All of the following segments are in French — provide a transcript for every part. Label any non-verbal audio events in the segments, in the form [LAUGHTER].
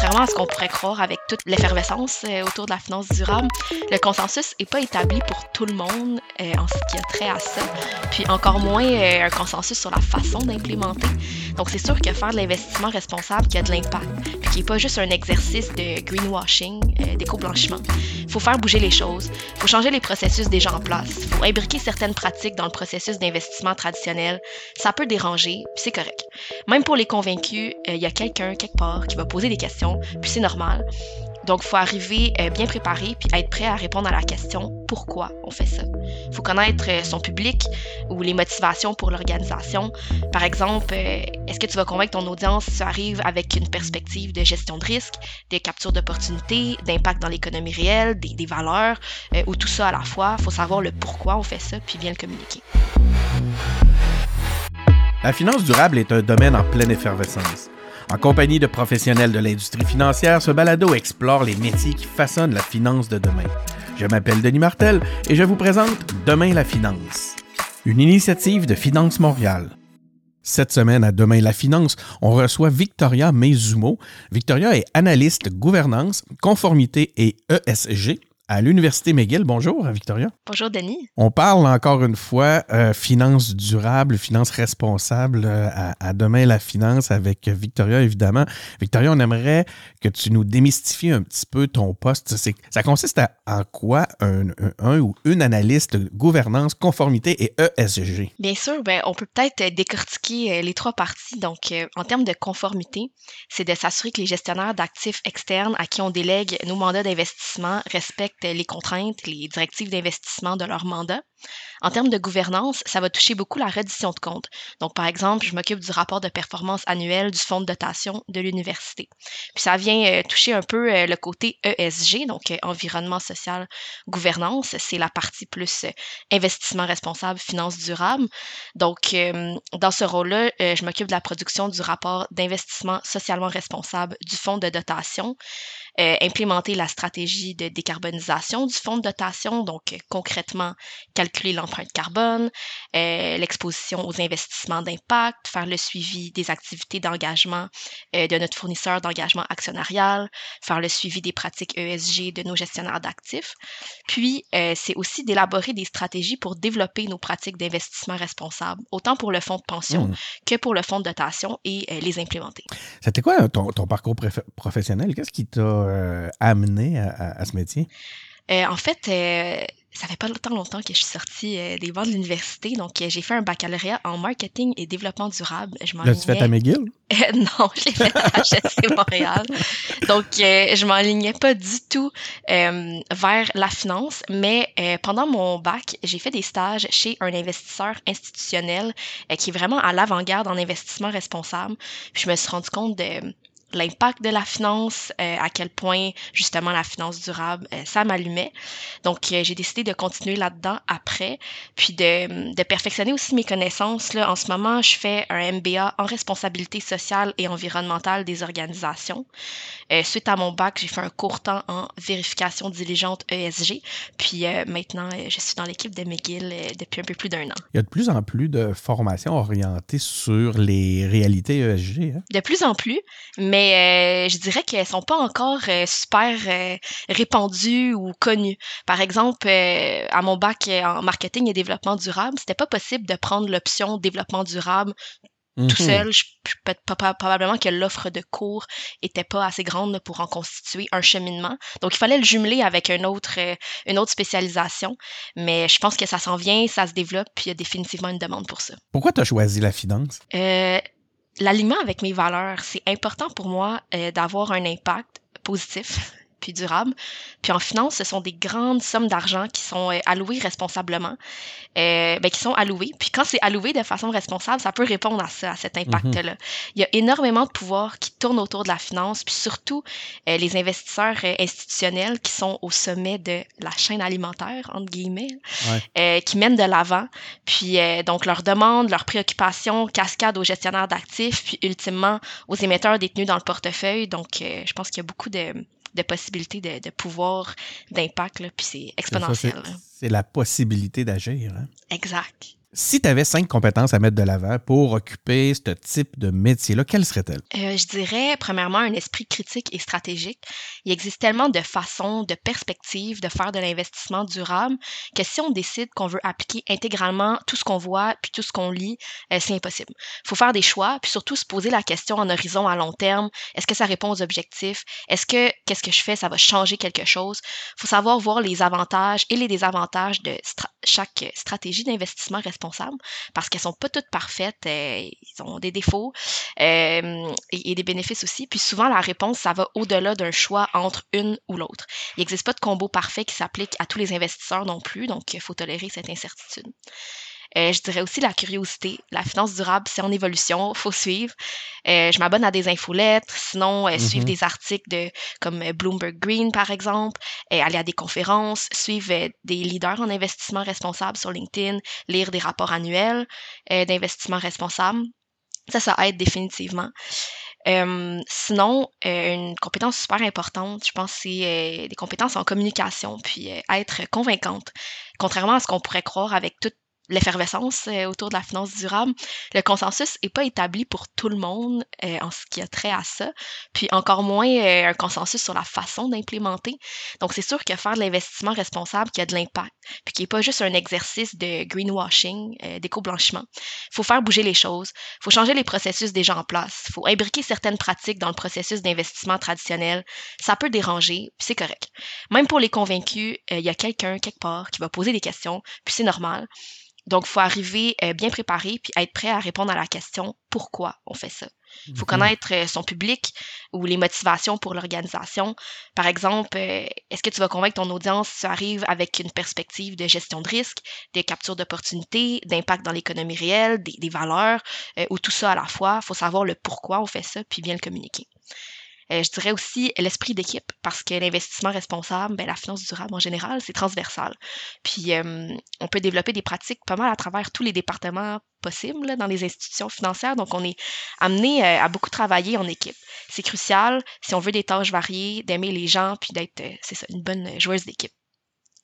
contrairement à ce qu'on pourrait croire avec toute l'effervescence euh, autour de la finance durable, le consensus n'est pas établi pour tout le monde euh, en ce qui a trait à ça, puis encore moins euh, un consensus sur la façon d'implémenter. Donc c'est sûr que faire de l'investissement responsable qui a de l'impact, puis qui n'est pas juste un exercice de greenwashing, d'éco-blanchiment. Il faut faire bouger les choses, il faut changer les processus déjà en place, il faut imbriquer certaines pratiques dans le processus d'investissement traditionnel. Ça peut déranger, puis c'est correct. Même pour les convaincus, il y a quelqu'un quelque part qui va poser des questions, puis c'est normal. Donc, il faut arriver euh, bien préparé puis être prêt à répondre à la question pourquoi on fait ça? Il faut connaître euh, son public ou les motivations pour l'organisation. Par exemple, euh, est-ce que tu vas convaincre ton audience si tu arrives avec une perspective de gestion de risque, de capture d'opportunités, d'impact dans l'économie réelle, des, des valeurs, ou tout ça à la fois? Il faut savoir le pourquoi on fait ça puis bien le communiquer. La finance durable est un domaine en pleine effervescence. En compagnie de professionnels de l'industrie financière, ce balado explore les métiers qui façonnent la finance de demain. Je m'appelle Denis Martel et je vous présente Demain la finance, une initiative de Finance Montréal. Cette semaine à Demain la finance, on reçoit Victoria Mezumo. Victoria est analyste gouvernance, conformité et ESG à l'Université McGill. Bonjour, Victoria. Bonjour, Denis. On parle encore une fois euh, finance durable, finance responsable euh, à, demain la finance avec Victoria, évidemment. Victoria, on aimerait que tu nous démystifies un petit peu ton poste. Ça consiste à, en quoi un, ou une analyste gouvernance, conformité et ESG? Bien sûr, ben, on peut peut-être décortiquer euh, les trois parties. Donc, en termes de conformité, c'est de s'assurer que les gestionnaires d'actifs externes à qui on délègue nos mandats d'investissement respectent les contraintes, les directives d'investissement de leur mandat. En termes de gouvernance, ça va toucher beaucoup la reddition de comptes. Donc, par exemple, je m'occupe du rapport de performance annuel du fonds de dotation de l'université. Puis ça vient euh, toucher un peu euh, le côté ESG, donc euh, environnement social, gouvernance. C'est la partie plus investissement responsable, finance durable. Donc, dans ce rôle-là, je m'occupe de la production du rapport d'investissement socialement responsable du fonds de dotation. Implémenter la stratégie de décarbonisation du fonds de dotation, donc concrètement calculer l'empreinte carbone, euh, l'exposition aux investissements d'impact, faire le suivi des activités d'engagement euh, de notre fournisseur d'engagement actionnarial, faire le suivi des pratiques ESG de nos gestionnaires d'actifs. Puis, euh, c'est aussi d'élaborer des stratégies pour développer nos pratiques d'investissement responsables, autant pour le fonds de pension mmh. que pour le fonds de dotation et les implémenter. C'était quoi ton, parcours professionnel? Qu'est-ce qui t'a amené à, ce métier? en fait, ça fait pas tant longtemps que je suis sortie euh, des bancs de l'université, donc euh, j'ai fait un baccalauréat en marketing et développement durable. L'as-tu fait à McGill? [LAUGHS] non, je l'ai fait à HEC Montréal. Donc, euh, je m'enlignais pas du tout vers la finance, mais pendant mon bac, j'ai fait des stages chez un investisseur institutionnel qui est vraiment à l'avant-garde en investissement responsable. Puis je me suis rendu compte de l'impact de la finance, euh, à quel point justement la finance durable, euh, ça m'allumait. Donc euh, j'ai décidé de continuer là-dedans après, puis de, de, perfectionner aussi mes connaissances. Là. En ce moment, je fais un MBA en responsabilité sociale et environnementale des organisations. suite à mon bac, j'ai fait un court temps en vérification diligente ESG, puis maintenant je suis dans l'équipe de McGill depuis un peu plus d'un an. Il y a de plus en plus de formations orientées sur les réalités ESG. Hein? De plus en plus, mais mais euh, je dirais qu'elles sont pas encore euh, super euh, répandues ou connues. Par exemple, à mon bac en marketing et développement durable, c'était pas possible de prendre l'option développement durable tout mhm. seul. Je, probablement que l'offre de cours était pas assez grande pour en constituer un cheminement. Donc, il fallait le jumeler avec une autre, une autre spécialisation. Mais je pense que ça s'en vient, ça se développe, puis il y a définitivement une demande pour ça. Pourquoi tu as choisi la finance? L'alignement avec mes valeurs, c'est important pour moi euh, d'avoir un impact positif puis durable. Puis en finance, ce sont des grandes sommes d'argent qui sont euh, allouées responsablement, euh, ben, qui sont allouées. Puis quand c'est alloué de façon responsable, ça peut répondre à ça, à cet mhm. impact-là. Il y a énormément de pouvoirs qui tournent autour de la finance, puis surtout euh, les investisseurs euh, institutionnels qui sont au sommet de la chaîne alimentaire, entre guillemets, qui mènent de l'avant. Puis donc leurs demandes, leurs préoccupations cascadent aux gestionnaires d'actifs, puis ultimement aux émetteurs détenus dans le portefeuille. Donc je pense qu'il y a beaucoup de de possibilités de, de pouvoir, d'impact, puis c'est exponentiel. C'est la possibilité d'agir. Hein? Exact. Si tu avais cinq compétences à mettre de l'avant pour occuper ce type de métier-là, quelles seraient-elles? Euh, je dirais, premièrement, un esprit critique et stratégique. Il existe tellement de façons, de perspectives de faire de l'investissement durable que si on décide qu'on veut appliquer intégralement tout ce qu'on voit puis tout ce qu'on lit, euh, c'est impossible. Il faut faire des choix puis surtout se poser la question en horizon à long terme. Est-ce que ça répond aux objectifs? Est-ce que qu'est-ce que je fais, ça va changer quelque chose? Il faut savoir voir les avantages et les désavantages de chaque stratégie d'investissement responsable parce qu'elles sont pas toutes parfaites, euh, ils ont des défauts euh, et, des bénéfices aussi. Puis souvent, la réponse, ça va au-delà d'un choix entre une ou l'autre. Il n'existe pas de combo parfait qui s'applique à tous les investisseurs non plus, donc il faut tolérer cette incertitude. Euh, je dirais aussi la curiosité. La finance durable, c'est en évolution, faut suivre. Euh, je m'abonne à des infolettres, sinon euh, suivre mm-hmm. des articles de comme Bloomberg Green par exemple, aller à des conférences, suivre des leaders en investissement responsable sur LinkedIn, lire des rapports annuels d'investissement responsable. Ça, ça aide définitivement. sinon, une compétence super importante, je pense, c'est des compétences en communication, puis être convaincante. Contrairement à ce qu'on pourrait croire avec toute l'effervescence euh, autour de la finance durable, le consensus n'est pas établi pour tout le monde euh, en ce qui a trait à ça, puis encore moins euh, un consensus sur la façon d'implémenter. Donc c'est sûr que faire de l'investissement responsable qui a de l'impact, puis qui n'est pas juste un exercice de greenwashing, d'éco-blanchiment. Il faut faire bouger les choses, il faut changer les processus déjà en place, il faut imbriquer certaines pratiques dans le processus d'investissement traditionnel. Ça peut déranger, puis c'est correct. Même pour les convaincus, il y a quelqu'un quelque part qui va poser des questions, puis c'est normal. Donc, il faut arriver euh, bien préparé puis être prêt à répondre à la question pourquoi on fait ça? Il faut mhm. connaître euh, son public ou les motivations pour l'organisation. Par exemple, euh, est-ce que tu vas convaincre ton audience si tu arrives avec une perspective de gestion de risque, de capture d'opportunités, d'impact dans l'économie réelle, des, des valeurs, ou tout ça à la fois? Il faut savoir le pourquoi on fait ça puis bien le communiquer. Euh, je dirais aussi l'esprit d'équipe, parce que l'investissement responsable, ben, la finance durable en général, c'est transversal. Puis euh, on peut développer des pratiques pas mal à travers tous les départements possibles dans les institutions financières. Donc on est amené euh, à beaucoup travailler en équipe. C'est crucial si on veut des tâches variées, d'aimer les gens, puis d'être, c'est ça, une bonne joueuse d'équipe.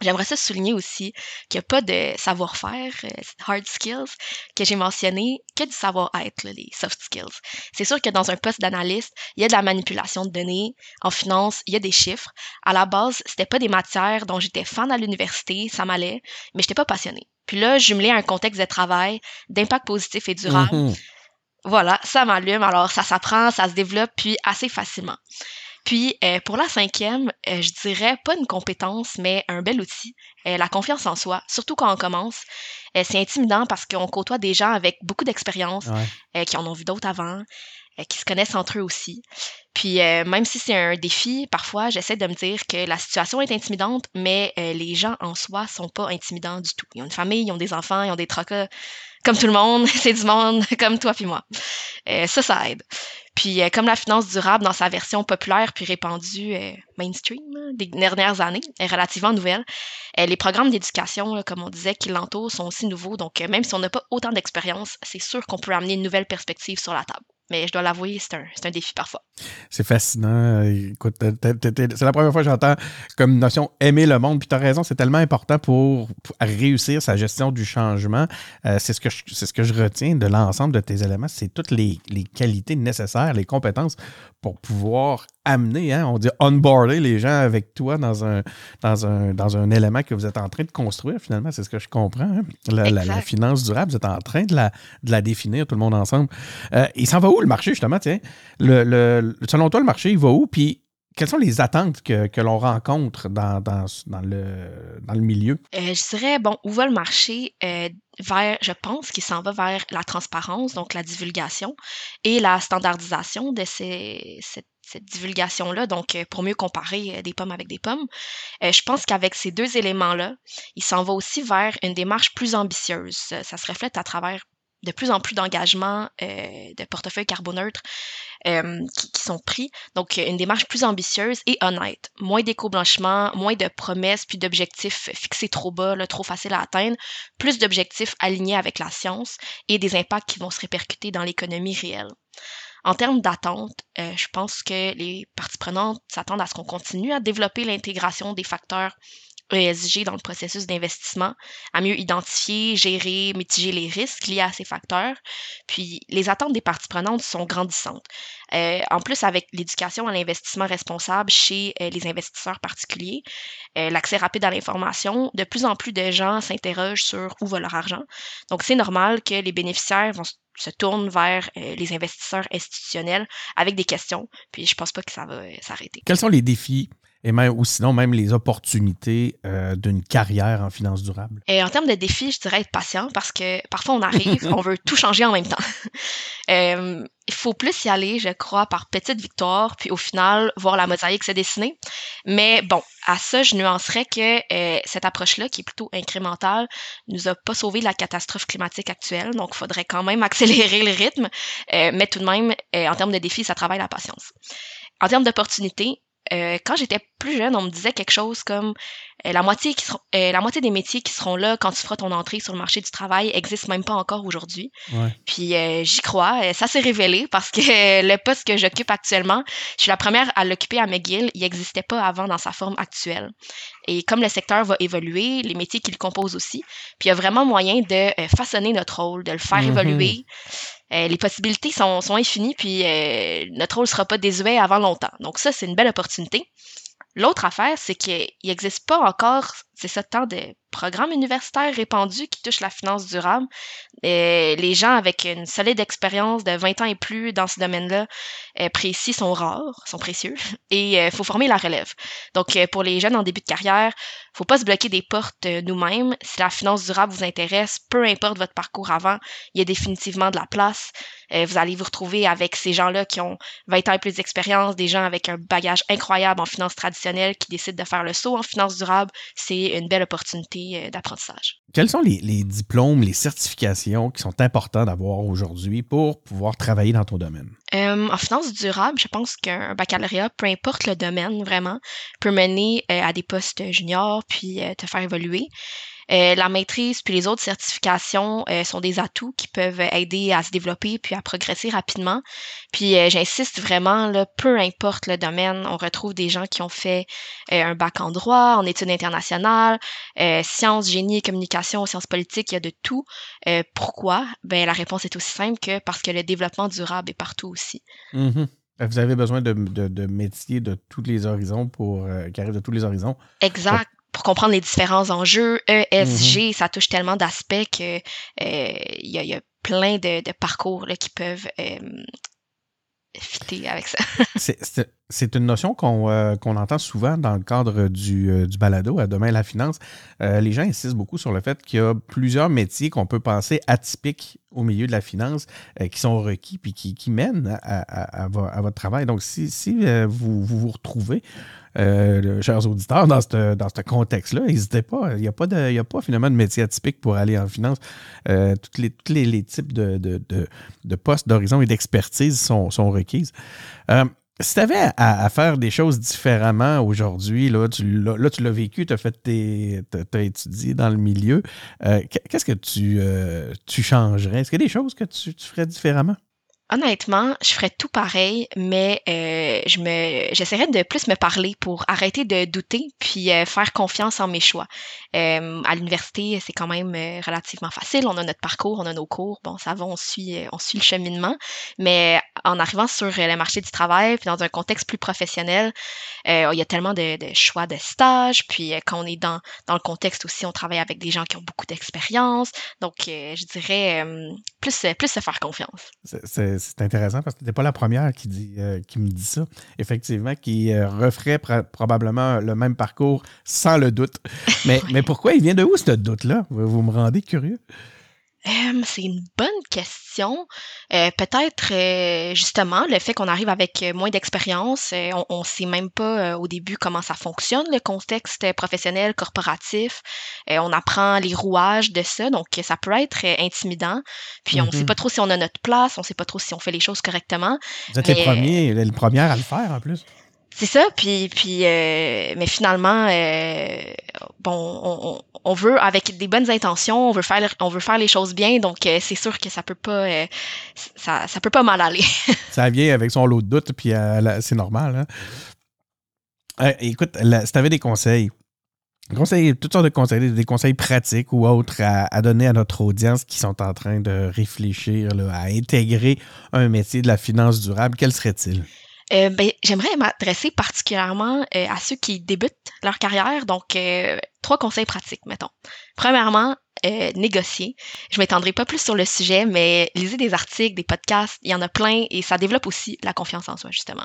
J'aimerais ça souligner aussi qu'il n'y a pas de savoir-faire, euh, hard skills, que j'ai mentionné, que du savoir-être, les soft skills. C'est sûr que dans un poste d'analyste, il y a de la manipulation de données. En finance, il y a des chiffres. À la base, c'était pas des matières dont j'étais fan à l'université, ça m'allait, mais j'étais pas passionnée. Puis là, jumelé à un contexte de travail, d'impact positif et durable, mm-hmm. voilà, ça m'allume. Alors, ça s'apprend, ça se développe, puis assez facilement. Puis euh, pour la cinquième, euh, je dirais pas une compétence, mais un bel outil, euh, la confiance en soi, surtout quand on commence. c'est intimidant parce qu'on côtoie des gens avec beaucoup d'expérience, qui en ont vu d'autres avant, qui se connaissent entre eux aussi. Puis même si c'est un défi, parfois j'essaie de me dire que la situation est intimidante, mais les gens en soi sont pas intimidants du tout. Ils ont une famille, ils ont des enfants, ils ont des tracas comme tout le monde, [LAUGHS] c'est du monde [LAUGHS] comme toi puis moi. ça, ça aide. Puis euh, comme la finance durable dans sa version populaire puis répandue euh, mainstream des dernières années est relativement nouvelle, euh, les programmes d'éducation, comme on disait, qui l'entourent sont aussi nouveaux. Donc même si on n'a pas autant d'expérience, c'est sûr qu'on peut amener une nouvelle perspective sur la table. Mais je dois l'avouer, c'est un, un, défi parfois. C'est fascinant. Écoute, c'est la première fois que j'entends comme notion aimer le monde. Puis tu as raison, c'est tellement important pour, réussir sa gestion du changement. Euh, c'est ce, que je, ce que je retiens de l'ensemble de tes éléments. C'est toutes les, les, qualités nécessaires, les compétences pour pouvoir amener, hein, on dit onboarder les gens avec toi dans un, dans, un, dans un élément que vous êtes en train de construire, finalement. C'est ce que je comprends. Hein. La, finance durable, vous êtes en train de la, de la définir, tout le monde ensemble. Euh, il s'en va où le marché, justement? Tiens? Le, selon toi, le marché, il va où? Puis quelles sont les attentes que, l'on rencontre dans, dans, le, dans le milieu? Euh, je dirais, bon, où va le marché? Euh, vers, je pense qu'il s'en va vers la transparence, donc la divulgation et la standardisation de ces, cette, divulgation-là, donc euh, pour mieux comparer des pommes avec des pommes. je pense qu'avec ces deux éléments-là, il s'en va aussi vers une démarche plus ambitieuse. Ça se reflète à travers de plus en plus d'engagements de portefeuille carboneutre euh, qui, sont pris. Donc, une démarche plus ambitieuse et honnête. Moins d'éco-blanchiment, moins de promesses puis d'objectifs fixés trop bas, trop faciles à atteindre. Plus d'objectifs alignés avec la science et des impacts qui vont se répercuter dans l'économie réelle. En termes d'attente, euh, je pense que les parties prenantes s'attendent à ce qu'on continue à développer l'intégration des facteurs ESG dans le processus d'investissement, à mieux identifier, gérer, mitiger les risques liés à ces facteurs. Puis les attentes des parties prenantes sont grandissantes. Euh, en plus, avec l'éducation à l'investissement responsable chez euh, les investisseurs particuliers, euh, l'accès rapide à l'information, de plus en plus de gens s'interrogent sur où va leur argent. Donc, c'est normal que les bénéficiaires vont se tournent vers les investisseurs institutionnels avec des questions. Puis, je pense pas que ça va s'arrêter. Quels sont les défis et même, ou sinon même les opportunités euh, d'une carrière en finance durable? Et en termes de défis, je dirais être patient parce que parfois on arrive, [LAUGHS] on veut tout changer en même temps. [LAUGHS] Euh, il faut plus y aller, je crois, par petites victoires, puis au final, voir la mosaïque se dessiner. Mais bon, à ça, je nuancerais que euh, cette approche-là, qui est plutôt incrémentale, nous a pas sauvé la catastrophe climatique actuelle, donc il faudrait quand même [LAUGHS] accélérer le rythme. mais tout de même, en termes de défis, ça travaille la patience. En termes d'opportunités, euh, quand j'étais plus jeune, on me disait quelque chose comme euh, la, moitié qui euh, la moitié des métiers qui seront là quand tu feras ton entrée sur le marché du travail existent même pas encore aujourd'hui. Puis j'y crois. ça s'est révélé parce que le poste que j'occupe actuellement, je suis la première à l'occuper à McGill. Il n'existait pas avant dans sa forme actuelle. Et comme le secteur va évoluer, les métiers qui le composent aussi, puis il y a vraiment moyen de façonner notre rôle, de le faire mm-hmm. évoluer. Euh, les possibilités sont, infinies, puis euh, notre rôle ne sera pas désuet avant longtemps. Donc ça, c'est une belle opportunité. L'autre affaire, c'est qu'il n'existe pas encore, c'est ça, tant de programmes universitaires répandus qui touchent la finance durable. Euh, les gens avec une solide expérience de 20 ans et plus dans ce domaine-là euh, précis sont rares, sont précieux, [LAUGHS] et il euh, faut former la relève. Donc, pour les jeunes en début de carrière, faut pas se bloquer des portes nous-mêmes. Si la finance durable vous intéresse, peu importe votre parcours avant, il y a définitivement de la place. vous allez vous retrouver avec ces gens-là qui ont 20 ans et plus d'expérience, des gens avec un bagage incroyable en finance traditionnelle qui décident de faire le saut en finance durable. C'est une belle opportunité euh, d'apprentissage. Quels sont les, diplômes, les certifications qui sont importants d'avoir aujourd'hui pour pouvoir travailler dans ton domaine? Euh, en finance durable, je pense qu'un baccalauréat, peu importe le domaine vraiment, peut mener euh, à des postes juniors puis te faire évoluer. Euh, la maîtrise puis les autres certifications euh, sont des atouts qui peuvent aider à se développer puis à progresser rapidement. Puis euh, j'insiste vraiment, là, peu importe le domaine, on retrouve des gens qui ont fait un bac en droit, en études internationales, sciences, génie et communication, sciences politiques, il y a de tout. pourquoi? Ben, la réponse est aussi simple que parce que le développement durable est partout aussi. Mm-hmm. Vous avez besoin de, de, métiers de tous les horizons pour qui arrivent de tous les horizons. Exact pour comprendre les différents enjeux. ESG, mm-hmm. ça touche tellement d'aspects que euh, il y, a plein de, parcours là, qui peuvent euh, fitter avec ça. [LAUGHS] C'est une notion euh, qu'on entend souvent dans le cadre du, du balado à Demain la finance. les gens insistent beaucoup sur le fait qu'il y a plusieurs métiers qu'on peut penser atypiques au milieu de la finance qui sont requis puis qui, qui mènent à, à, votre travail. Donc, si, si vous, vous, vous retrouvez euh, chers auditeurs, dans ce dans contexte-là, n'hésitez pas. Il n'y a, pas de, a pas finalement de métier atypique pour aller en finance. Euh, tous les, les, types de, de, postes d'horizon et d'expertise sont, sont requises. Euh, si tu avais à, faire des choses différemment aujourd'hui, là, tu l'as vécu, tu as fait tes. étudié dans le milieu. Qu'est-ce que tu, tu changerais? Est-ce qu'il y a des choses que tu ferais différemment? Honnêtement, je ferais tout pareil, mais euh, je me, j'essaierais de plus me parler pour arrêter de douter, puis euh, faire confiance en mes choix. Euh, à l'université, c'est quand même relativement facile. On a notre parcours, on a nos cours. Bon, ça va, on suit, on suit le cheminement. Mais en arrivant sur le marché du travail, puis dans un contexte plus professionnel, il y a tellement de, de, choix de stage. Puis quand on est dans, dans le contexte aussi, on travaille avec des gens qui ont beaucoup d'expérience. Donc, je dirais plus, plus se faire confiance. Intéressant parce que tu pas la première qui, dit, euh, qui me dit ça. Effectivement, qui euh, referait probablement le même parcours sans le doute. [LAUGHS] Mais, mais pourquoi il vient de où ce doute-là? vous me rendez curieux c'est une bonne question. Euh, peut-être euh, justement le fait qu'on arrive avec euh, moins d'expérience, on ne sait même pas au début comment ça fonctionne, le contexte professionnel, corporatif. on apprend les rouages de ça, donc ça peut être intimidant. Puis on ne sait mm-hmm. pas trop si on a notre place, on ne sait pas trop si on fait les choses correctement. Vous êtes les premiers, les premières à le faire en plus. C'est ça, puis, puis mais finalement, bon, on, veut, avec des bonnes intentions, on veut faire, on veut faire les choses bien, donc euh, c'est sûr que ça peut pas, euh, ça, ça, peut pas mal aller. [LAUGHS] ça vient avec son lot de doute, puis euh, c'est normal. Hein. écoute, si tu avais des conseils conseils, toutes sortes de conseils, des conseils pratiques ou autres à, donner à notre audience qui sont en train de réfléchir à intégrer un métier de la finance durable, quel serait-il? Euh, ben, j'aimerais m'adresser particulièrement euh, à ceux qui débutent leur carrière. Donc, euh, trois conseils pratiques, mettons. Premièrement, euh, négocier. Je m'étendrai pas plus sur le sujet, mais lisez des articles, des podcasts, il y en a plein et ça développe aussi la confiance en soi, justement.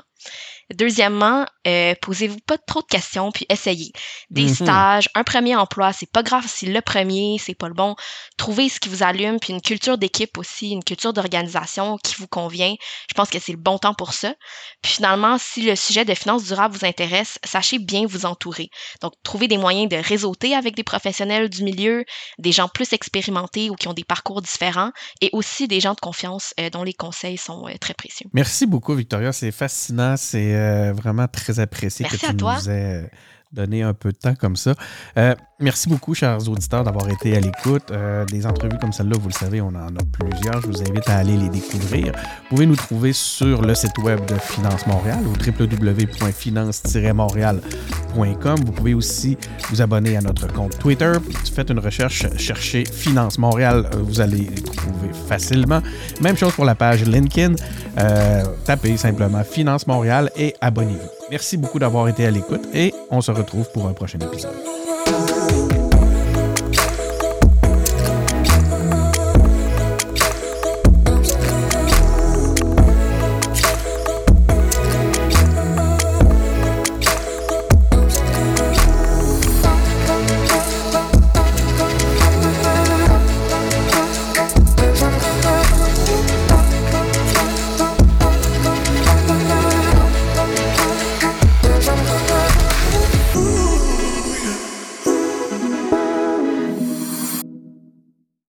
Deuxièmement, euh, posez-vous pas trop de questions puis essayez. Des Mhm. stages, un premier emploi, c'est pas grave si le premier, c'est pas le bon. Trouvez ce qui vous allume puis une culture d'équipe aussi, une culture d'organisation qui vous convient. Je pense que c'est le bon temps pour ça. Puis finalement, si le sujet de finances durables vous intéresse, sachez bien vous entourer. Donc, trouvez des moyens de réseauter avec des professionnels du milieu, des gens plus expérimentés ou qui ont des parcours différents, et aussi des gens de confiance euh, dont les conseils sont euh, très précieux. Merci beaucoup, Victoria. C'est fascinant. C'est euh, vraiment très apprécié Merci que à tu toi. nous aies donné un peu de temps comme ça. Euh, merci beaucoup, chers auditeurs, d'avoir été à l'écoute. Euh, des entrevues comme celle-là, vous le savez, on en a plusieurs. Je vous invite à aller les découvrir. Vous pouvez nous trouver sur le site web de Finance Montréal au www.finance-montréal.com. Vous pouvez aussi vous abonner à notre compte Twitter. Faites une recherche, cherchez Finance Montréal, euh, vous allez les trouver facilement. Même chose pour la page LinkedIn. Tapez simplement Finance Montréal et abonnez-vous. Merci beaucoup d'avoir été à l'écoute et on se retrouve pour un prochain épisode.